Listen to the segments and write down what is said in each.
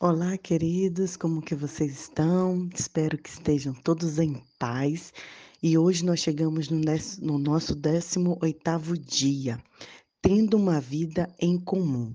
Olá, queridos, como que vocês estão? Espero que estejam todos em paz. E hoje nós chegamos no, no nosso 18º dia, tendo uma vida em comum.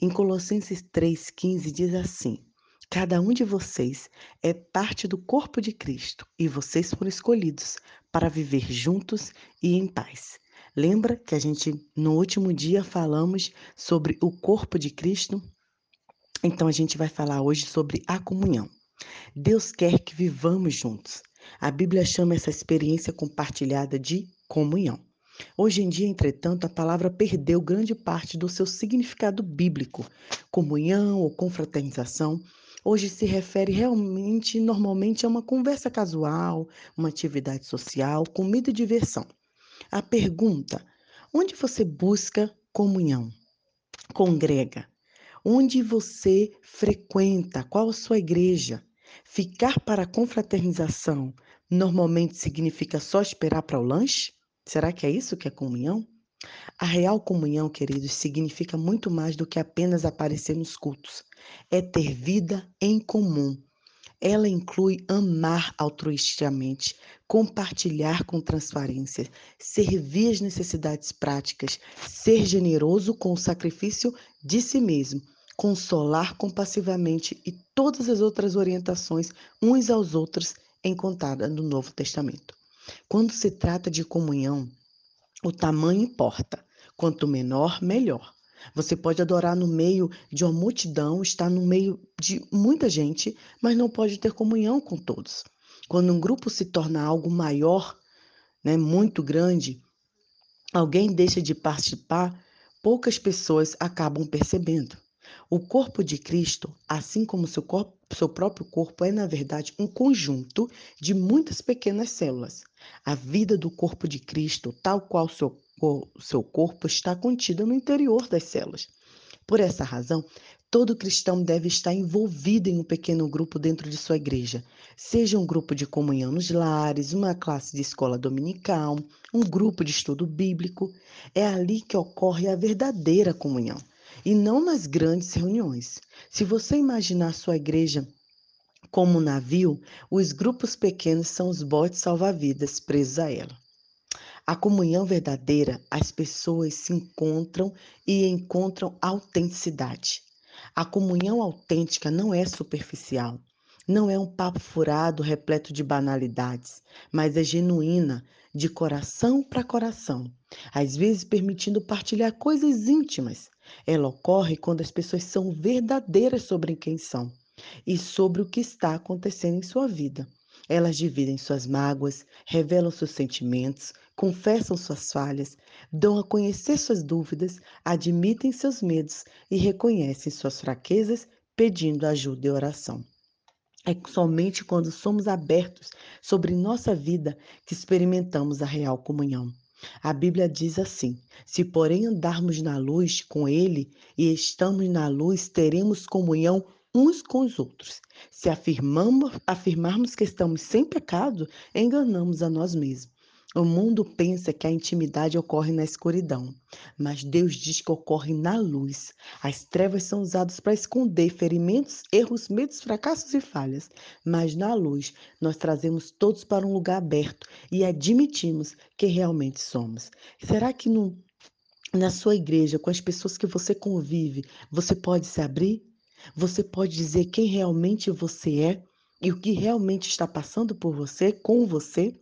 Em Colossenses 3,15 diz assim: Cada um de vocês é parte do corpo de Cristo e vocês foram escolhidos para viver juntos e em paz. Lembra que a gente no último dia falamos sobre o corpo de Cristo? Então a gente vai falar hoje sobre a comunhão. Deus quer que vivamos juntos. A Bíblia chama essa experiência compartilhada de comunhão. Hoje em dia, entretanto, a palavra perdeu grande parte do seu significado bíblico. Comunhão ou confraternização hoje se refere realmente, normalmente, a uma conversa casual, uma atividade social, comida e diversão. A pergunta: onde você busca comunhão? Congrega, Onde você frequenta? Qual a sua igreja? Ficar para a confraternização normalmente significa só esperar para o lanche? Será que é isso que é comunhão? A real comunhão, queridos, significa muito mais do que apenas aparecer nos cultos. É ter vida em comum. Ela inclui amar altruisticamente, compartilhar com transparência, servir as necessidades práticas, ser generoso com o sacrifício de si mesmo consolar compassivamente e todas as outras orientações uns aos outros encontradas no Novo Testamento. Quando se trata de comunhão, o tamanho importa. Quanto menor, melhor. Você pode adorar no meio de uma multidão, estar no meio de muita gente, mas não pode ter comunhão com todos. Quando um grupo se torna algo maior, né, muito grande, alguém deixa de participar, poucas pessoas acabam percebendo. O corpo de Cristo, assim como seu, corpo, seu próprio corpo, é, na verdade, um conjunto de muitas pequenas células. A vida do corpo de Cristo, tal qual seu, seu corpo, está contida no interior das células. Por essa razão, todo cristão deve estar envolvido em um pequeno grupo dentro de sua igreja, seja um grupo de comunhão nos lares, uma classe de escola dominical, um grupo de estudo bíblico. É ali que ocorre a verdadeira comunhão e não nas grandes reuniões. Se você imaginar sua igreja como um navio, os grupos pequenos são os botes salva-vidas presos a ela. A comunhão verdadeira, as pessoas se encontram e encontram autenticidade. A comunhão autêntica não é superficial, não é um papo furado repleto de banalidades, mas é genuína, de coração para coração, às vezes permitindo partilhar coisas íntimas, ela ocorre quando as pessoas são verdadeiras sobre quem são e sobre o que está acontecendo em sua vida. Elas dividem suas mágoas, revelam seus sentimentos, confessam suas falhas, dão a conhecer suas dúvidas, admitem seus medos e reconhecem suas fraquezas, pedindo ajuda e oração. É somente quando somos abertos sobre nossa vida que experimentamos a real comunhão. A Bíblia diz assim: Se, porém, andarmos na luz com Ele e estamos na luz, teremos comunhão uns com os outros. Se afirmamos, afirmarmos que estamos sem pecado, enganamos a nós mesmos. O mundo pensa que a intimidade ocorre na escuridão, mas Deus diz que ocorre na luz. As trevas são usadas para esconder ferimentos, erros, medos, fracassos e falhas, mas na luz nós trazemos todos para um lugar aberto e admitimos que realmente somos. Será que no, na sua igreja, com as pessoas que você convive, você pode se abrir? Você pode dizer quem realmente você é e o que realmente está passando por você, com você?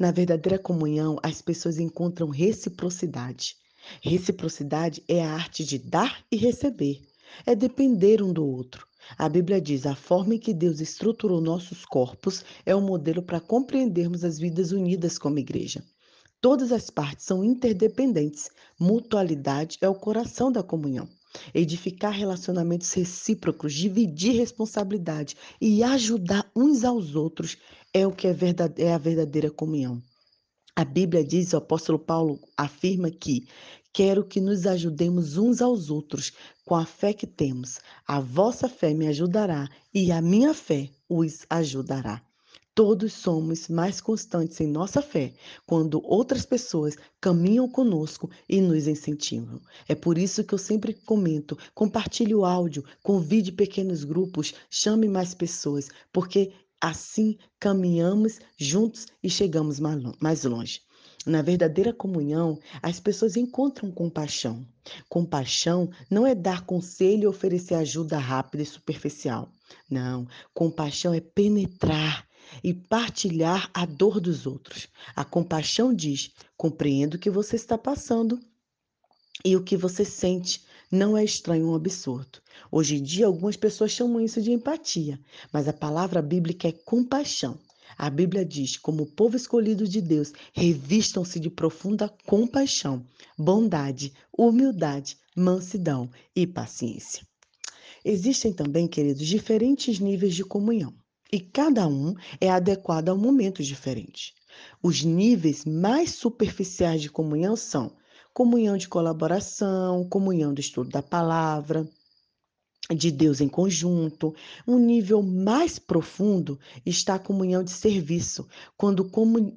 Na verdadeira comunhão, as pessoas encontram reciprocidade. Reciprocidade é a arte de dar e receber, é depender um do outro. A Bíblia diz: a forma em que Deus estruturou nossos corpos é um modelo para compreendermos as vidas unidas como igreja. Todas as partes são interdependentes. Mutualidade é o coração da comunhão. Edificar relacionamentos recíprocos, dividir responsabilidade e ajudar uns aos outros é o que é, verdade, é a verdadeira comunhão. A Bíblia diz, o apóstolo Paulo afirma que quero que nos ajudemos uns aos outros com a fé que temos. A vossa fé me ajudará e a minha fé os ajudará. Todos somos mais constantes em nossa fé quando outras pessoas caminham conosco e nos incentivam. É por isso que eu sempre comento: compartilhe o áudio, convide pequenos grupos, chame mais pessoas, porque assim caminhamos juntos e chegamos mais longe. Na verdadeira comunhão, as pessoas encontram compaixão. Compaixão não é dar conselho e oferecer ajuda rápida e superficial. Não, compaixão é penetrar e partilhar a dor dos outros. A compaixão diz: compreendo o que você está passando e o que você sente. Não é estranho um absurdo. Hoje em dia, algumas pessoas chamam isso de empatia, mas a palavra bíblica é compaixão. A Bíblia diz: como povo escolhido de Deus, revistam-se de profunda compaixão, bondade, humildade, mansidão e paciência. Existem também, queridos, diferentes níveis de comunhão e cada um é adequado a um momento diferente. Os níveis mais superficiais de comunhão são comunhão de colaboração, comunhão do estudo da palavra, de Deus em conjunto. Um nível mais profundo está a comunhão de serviço, quando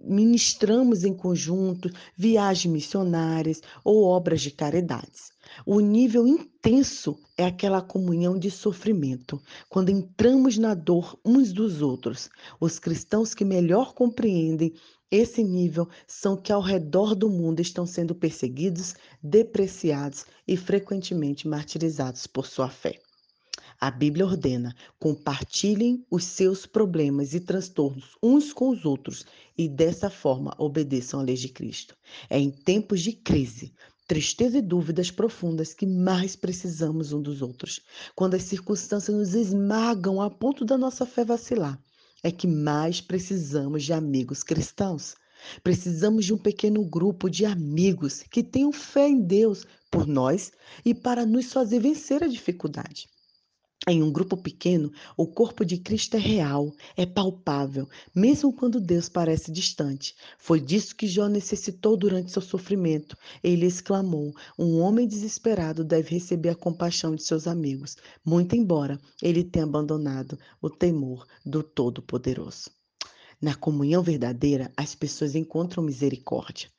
ministramos em conjunto viagens missionárias ou obras de caridades. O nível intenso é aquela comunhão de sofrimento, quando entramos na dor uns dos outros. Os cristãos que melhor compreendem esse nível são que ao redor do mundo estão sendo perseguidos, depreciados e frequentemente martirizados por sua fé. A Bíblia ordena: compartilhem os seus problemas e transtornos uns com os outros e dessa forma obedeçam à lei de Cristo. É em tempos de crise, tristeza e dúvidas profundas que mais precisamos um dos outros. Quando as circunstâncias nos esmagam a ponto da nossa fé vacilar, é que mais precisamos de amigos cristãos. Precisamos de um pequeno grupo de amigos que tenham fé em Deus por nós e para nos fazer vencer a dificuldade. Em um grupo pequeno, o corpo de Cristo é real, é palpável, mesmo quando Deus parece distante. Foi disso que Jó necessitou durante seu sofrimento. Ele exclamou: Um homem desesperado deve receber a compaixão de seus amigos, muito embora ele tenha abandonado o temor do Todo-Poderoso. Na comunhão verdadeira, as pessoas encontram misericórdia.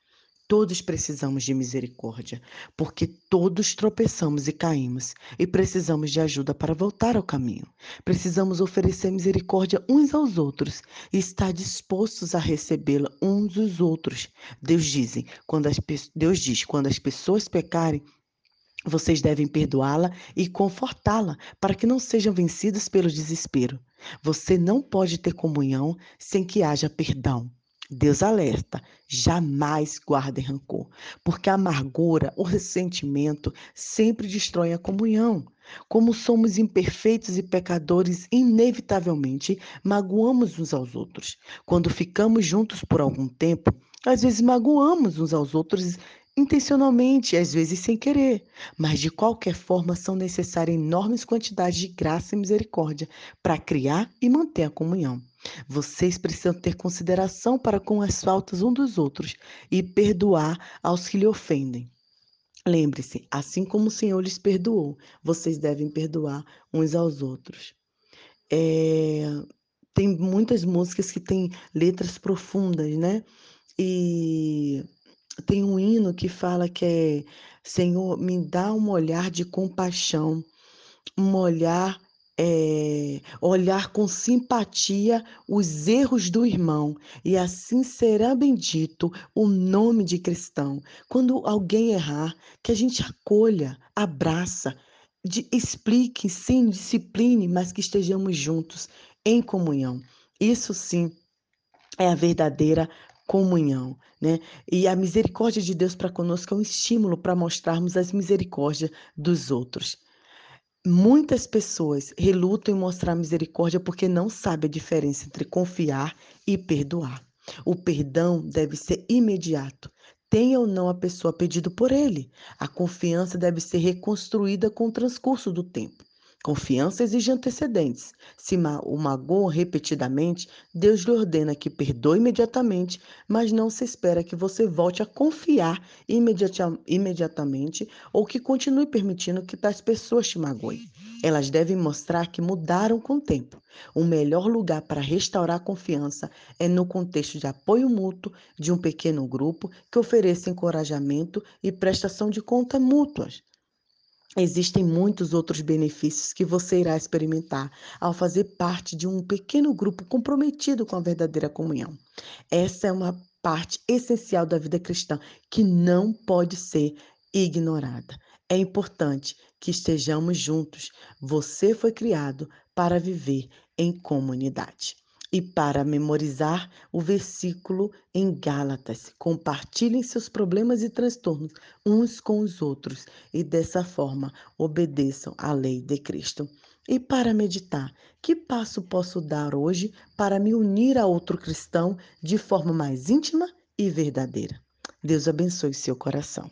Todos precisamos de misericórdia, porque todos tropeçamos e caímos e precisamos de ajuda para voltar ao caminho. Precisamos oferecer misericórdia uns aos outros e estar dispostos a recebê-la uns dos outros. Deus diz, quando as, Deus diz, quando as pessoas pecarem, vocês devem perdoá-la e confortá-la para que não sejam vencidas pelo desespero. Você não pode ter comunhão sem que haja perdão. Deus alerta: jamais guardem rancor, porque a amargura, o ressentimento sempre destrói a comunhão. Como somos imperfeitos e pecadores, inevitavelmente magoamos uns aos outros. Quando ficamos juntos por algum tempo, às vezes magoamos uns aos outros intencionalmente, às vezes sem querer, mas de qualquer forma são necessárias enormes quantidades de graça e misericórdia para criar e manter a comunhão. Vocês precisam ter consideração para com as faltas um dos outros e perdoar aos que lhe ofendem. Lembre-se, assim como o Senhor lhes perdoou, vocês devem perdoar uns aos outros. É, tem muitas músicas que têm letras profundas, né? E tem um hino que fala que é Senhor, me dá um olhar de compaixão, um olhar é, olhar com simpatia os erros do irmão, e assim será bendito o nome de cristão. Quando alguém errar, que a gente acolha, abraça, de, explique, sim, discipline, mas que estejamos juntos em comunhão. Isso sim é a verdadeira comunhão, né? E a misericórdia de Deus para conosco é um estímulo para mostrarmos as misericórdias dos outros. Muitas pessoas relutam em mostrar misericórdia porque não sabem a diferença entre confiar e perdoar. O perdão deve ser imediato. Tenha ou não a pessoa pedido por ele. A confiança deve ser reconstruída com o transcurso do tempo. Confiança exige antecedentes. Se o magoa repetidamente, Deus lhe ordena que perdoe imediatamente, mas não se espera que você volte a confiar imediatamente ou que continue permitindo que tais pessoas te magoem. Elas devem mostrar que mudaram com o tempo. O melhor lugar para restaurar a confiança é no contexto de apoio mútuo de um pequeno grupo que ofereça encorajamento e prestação de conta mútuas. Existem muitos outros benefícios que você irá experimentar ao fazer parte de um pequeno grupo comprometido com a verdadeira comunhão. Essa é uma parte essencial da vida cristã que não pode ser ignorada. É importante que estejamos juntos. Você foi criado para viver em comunidade. E para memorizar o versículo em Gálatas, compartilhem seus problemas e transtornos uns com os outros e dessa forma obedeçam à lei de Cristo. E para meditar, que passo posso dar hoje para me unir a outro cristão de forma mais íntima e verdadeira? Deus abençoe seu coração.